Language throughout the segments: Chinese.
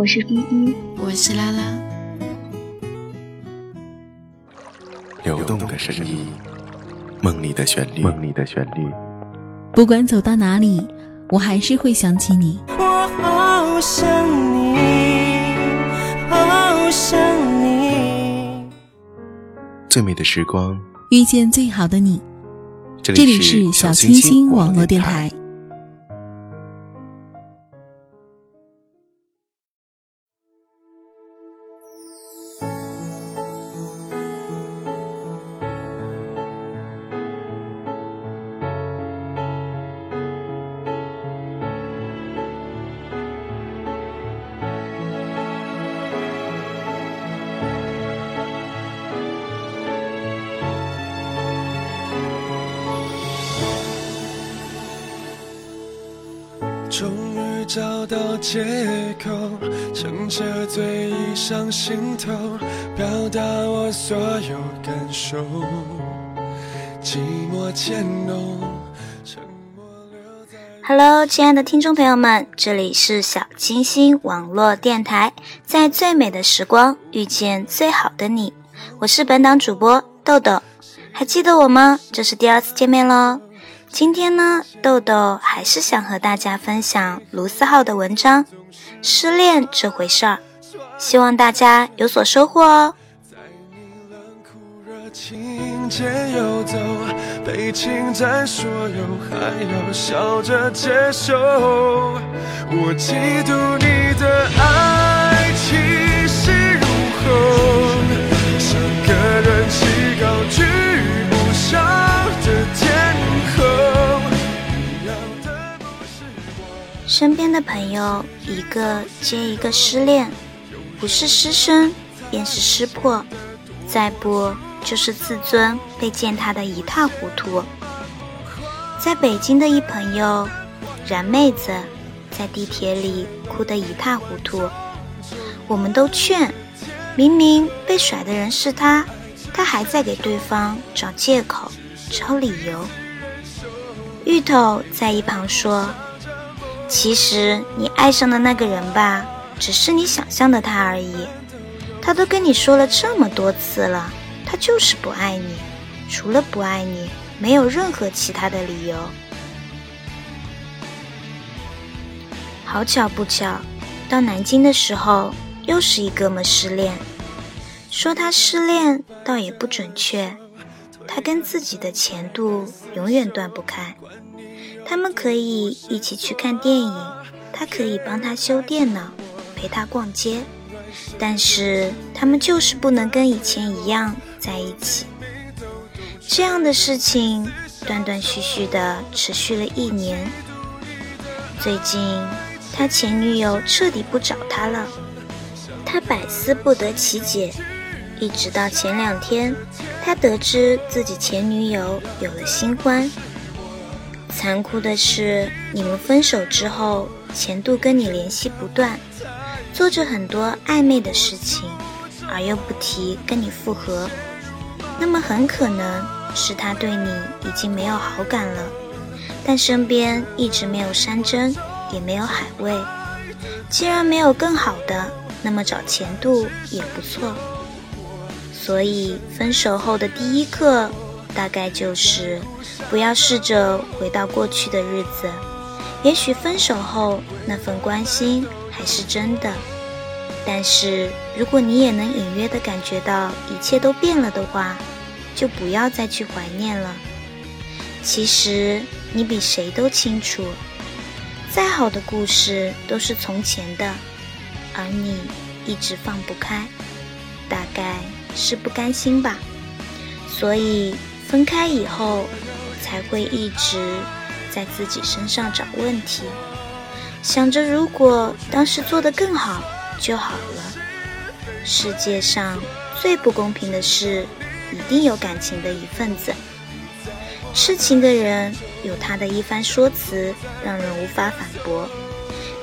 我是依依，我是拉拉。流动的声音，梦里的旋律，梦里的旋律。不管走到哪里，我还是会想起你。我好想你，好想你。最美的时光，遇见最好的你。这里是小清新网络电台。找到借口，撑着醉意上心头，表达我所有感受。寂寞渐浓，Hello，亲爱的听众朋友们，这里是小清新网络电台，在最美的时光遇见最好的你，我是本档主播豆豆，还记得我吗？这是第二次见面喽。今天呢，豆豆还是想和大家分享卢思浩的文章《失恋这回事儿》，希望大家有所收获哦。我嫉妒你的爱气势如虹，像个人气高居身边的朋友一个接一个失恋，不是失身，便是失破，再不就是自尊被践踏的一塌糊涂。在北京的一朋友，然妹子在地铁里哭得一塌糊涂，我们都劝，明明被甩的人是他，他还在给对方找借口、找理由。芋头在一旁说：“其实你爱上的那个人吧，只是你想象的他而已。他都跟你说了这么多次了，他就是不爱你，除了不爱你。”没有任何其他的理由。好巧不巧，到南京的时候，又是一哥们失恋。说他失恋倒也不准确，他跟自己的前度永远断不开。他们可以一起去看电影，他可以帮他修电脑，陪他逛街，但是他们就是不能跟以前一样在一起。这样的事情断断续续的持续了一年。最近，他前女友彻底不找他了，他百思不得其解。一直到前两天，他得知自己前女友有了新欢。残酷的是，你们分手之后，前度跟你联系不断，做着很多暧昧的事情，而又不提跟你复合，那么很可能。是他对你已经没有好感了，但身边一直没有山珍，也没有海味。既然没有更好的，那么找前度也不错。所以分手后的第一课，大概就是不要试着回到过去的日子。也许分手后那份关心还是真的，但是如果你也能隐约的感觉到一切都变了的话。就不要再去怀念了。其实你比谁都清楚，再好的故事都是从前的，而你一直放不开，大概是不甘心吧。所以分开以后，才会一直在自己身上找问题，想着如果当时做得更好，就好了。世界上最不公平的事，一定有感情的一份子。痴情的人有他的一番说辞，让人无法反驳；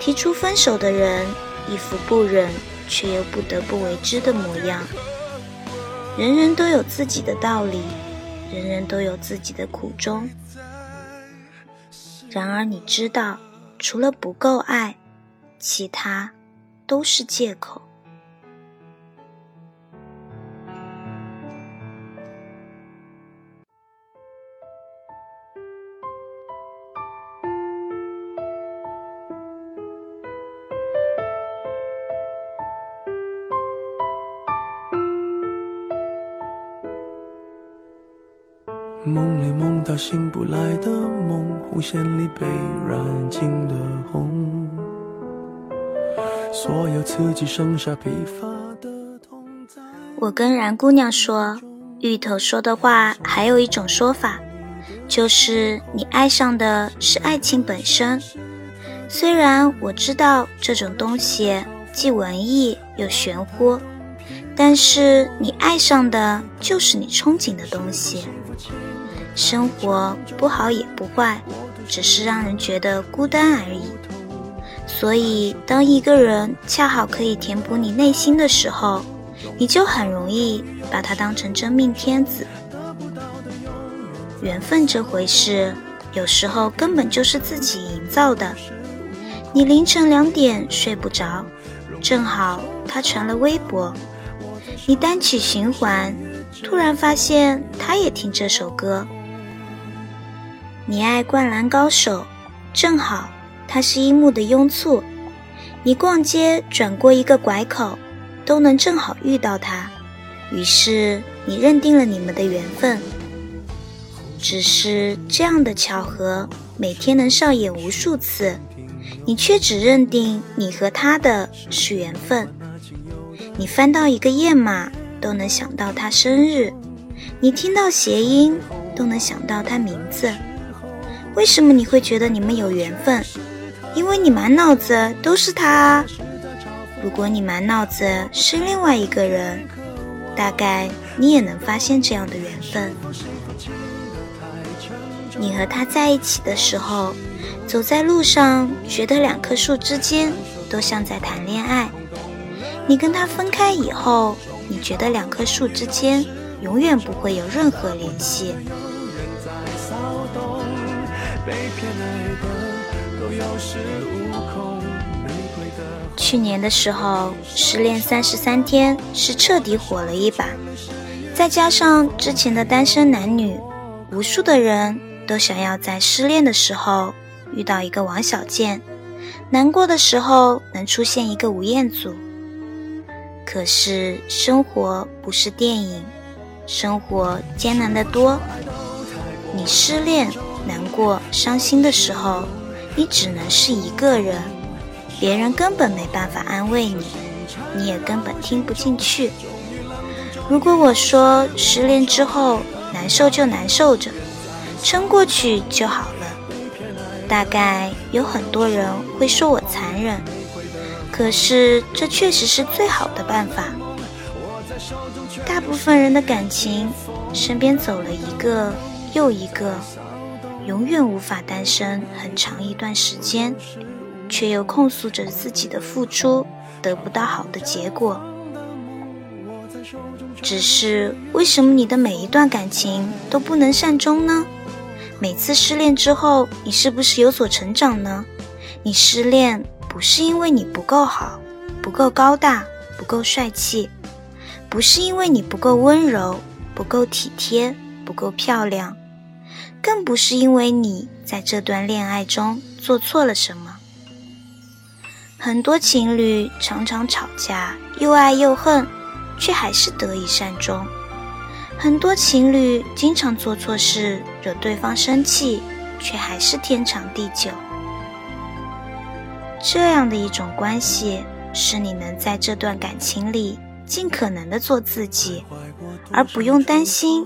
提出分手的人一副不忍却又不得不为之的模样。人人都有自己的道理，人人都有自己的苦衷。然而，你知道，除了不够爱，其他都是借口。醒不来的梦，红线里被染尽的红，所有刺激剩下疲乏的痛在。我跟然姑娘说，芋头说的话还有一种说法，就是你爱上的是爱情本身。虽然我知道这种东西既文艺又玄乎，但是你爱上的就是你憧憬的东西。生活不好也不坏，只是让人觉得孤单而已。所以，当一个人恰好可以填补你内心的时候，你就很容易把他当成真命天子。缘分这回事，有时候根本就是自己营造的。你凌晨两点睡不着，正好他传了微博，你单曲循环，突然发现他也听这首歌。你爱灌篮高手，正好他是樱木的拥簇。你逛街转过一个拐口，都能正好遇到他。于是你认定了你们的缘分。只是这样的巧合，每天能上演无数次，你却只认定你和他的是缘分。你翻到一个页码，都能想到他生日；你听到谐音，都能想到他名字。为什么你会觉得你们有缘分？因为你满脑子都是他。如果你满脑子是另外一个人，大概你也能发现这样的缘分。你和他在一起的时候，走在路上，觉得两棵树之间都像在谈恋爱；你跟他分开以后，你觉得两棵树之间永远不会有任何联系。去年的时候，失恋三十三天是彻底火了一把，再加上之前的单身男女，无数的人都想要在失恋的时候遇到一个王小贱，难过的时候能出现一个吴彦祖。可是生活不是电影，生活艰难的多，你失恋。难过、伤心的时候，你只能是一个人，别人根本没办法安慰你，你也根本听不进去。如果我说失恋之后难受就难受着，撑过去就好了，大概有很多人会说我残忍，可是这确实是最好的办法。大部分人的感情，身边走了一个又一个。永远无法单身很长一段时间，却又控诉着自己的付出得不到好的结果。只是为什么你的每一段感情都不能善终呢？每次失恋之后，你是不是有所成长呢？你失恋不是因为你不够好、不够高大、不够帅气，不是因为你不够温柔、不够体贴、不够漂亮。更不是因为你在这段恋爱中做错了什么。很多情侣常常吵架，又爱又恨，却还是得以善终。很多情侣经常做错事，惹对方生气，却还是天长地久。这样的一种关系，是你能在这段感情里尽可能的做自己，而不用担心。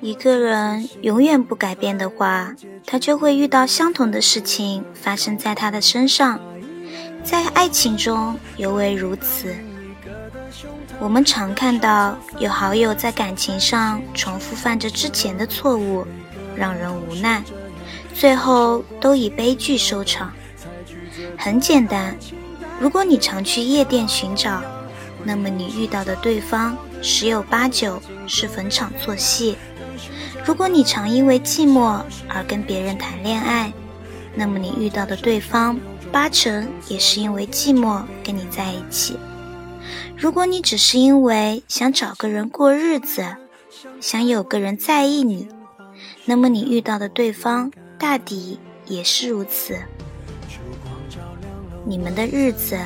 一个人永远不改变的话，他就会遇到相同的事情发生在他的身上。在爱情中尤为如此。我们常看到有好友在感情上重复犯着之前的错误，让人无奈，最后都以悲剧收场。很简单，如果你常去夜店寻找，那么你遇到的对方十有八九是逢场作戏；如果你常因为寂寞而跟别人谈恋爱，那么你遇到的对方。八成也是因为寂寞跟你在一起。如果你只是因为想找个人过日子，想有个人在意你，那么你遇到的对方大抵也是如此。你们的日子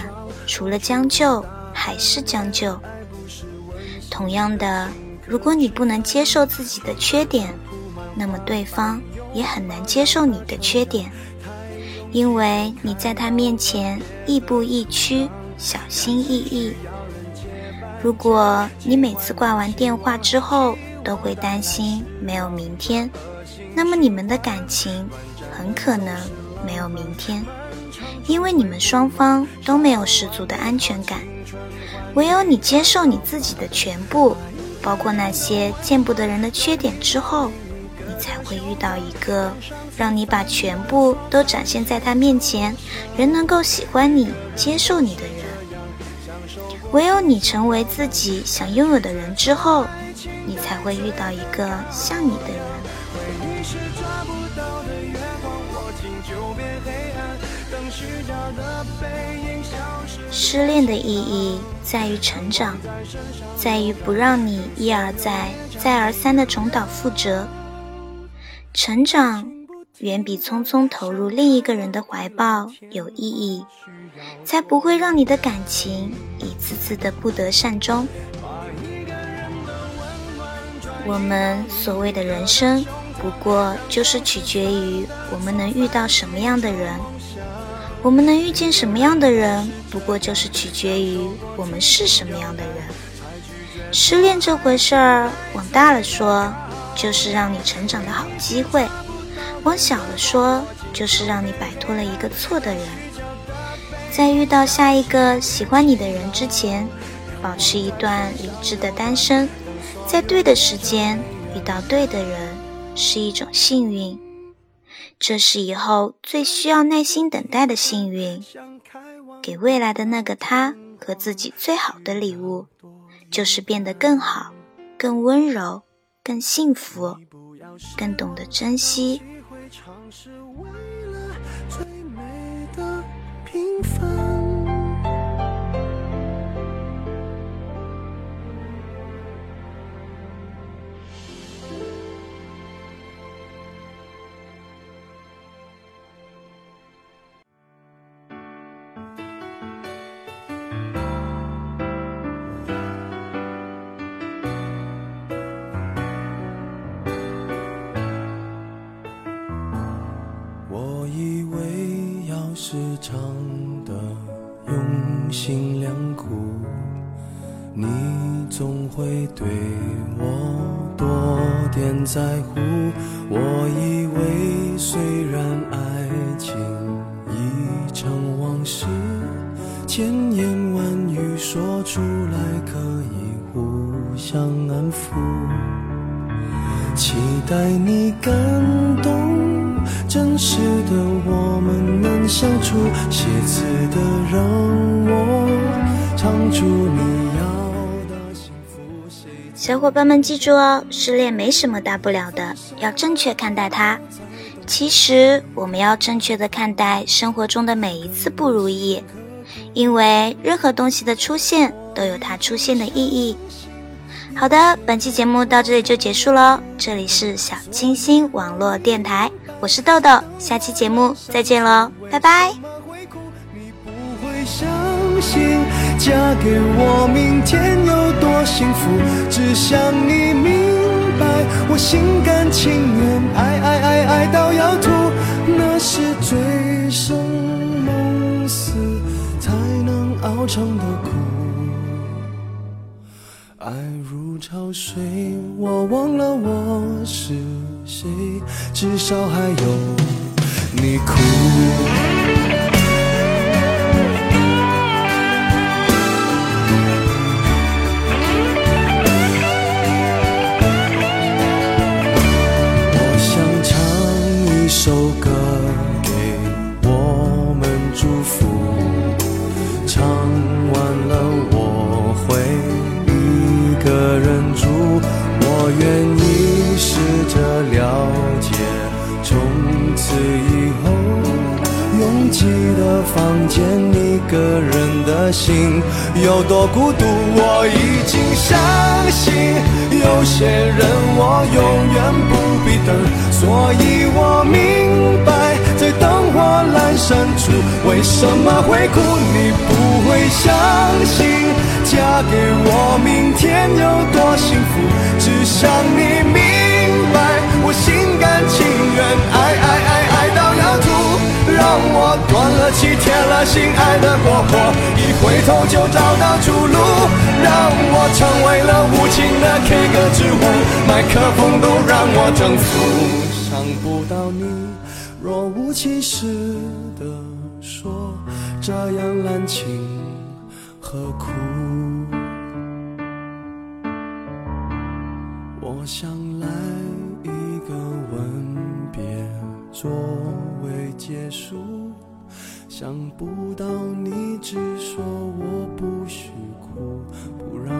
除了将就还是将就。同样的，如果你不能接受自己的缺点，那么对方也很难接受你的缺点。因为你在他面前亦步亦趋，小心翼翼。如果你每次挂完电话之后都会担心没有明天，那么你们的感情很可能没有明天，因为你们双方都没有十足的安全感。唯有你接受你自己的全部，包括那些见不得人的缺点之后。你才会遇到一个让你把全部都展现在他面前，人能够喜欢你、接受你的人。唯有你成为自己想拥有的人之后，你才会遇到一个像你的人。失恋的意义在于成长，在于不让你一而再、再而三的重蹈覆辙。成长远比匆匆投入另一个人的怀抱有意义，才不会让你的感情一次次的不得善终。我们所谓的人生，不过就是取决于我们能遇到什么样的人，我们能遇见什么样的人，不过就是取决于我们是什么样的人。失恋这回事儿，往大了说。就是让你成长的好机会，往小了说，就是让你摆脱了一个错的人。在遇到下一个喜欢你的人之前，保持一段理智的单身，在对的时间遇到对的人，是一种幸运。这是以后最需要耐心等待的幸运。给未来的那个他和自己最好的礼物，就是变得更好，更温柔。更幸福，更懂得珍惜。的用心良苦，你总会对我多点在乎。我以为虽然爱情已成往事，千言万语说出来可以互相安抚。期待你感动，真实的我们能相处，写词的让。小伙伴们记住哦，失恋没什么大不了的，要正确看待它。其实我们要正确的看待生活中的每一次不如意，因为任何东西的出现都有它出现的意义。好的，本期节目到这里就结束喽。这里是小清新网络电台，我是豆豆，下期节目再见喽，拜拜。相信。嫁给我，明天有多幸福？只想你明白，我心甘情愿爱爱爱爱到要吐，那是醉生梦死才能熬成的苦。爱潮水，我忘了我是谁，至少还有你哭。我想唱一首歌个人的心有多孤独。我已经相信，有些人我永远不必等，所以我明白，在灯火阑珊处，为什么会哭？你不会相信，嫁给我，明天有多幸福？只想你明白，我心甘情愿爱爱爱爱，让我断了气，铁了心，爱的过火，一回头就找到出路，让我成为了无情的 K 歌之王，麦克风都让我征服。想不到你若无其事的说，这样滥情何苦？我想来一个吻别作结束，想不到你只说我不许哭，不让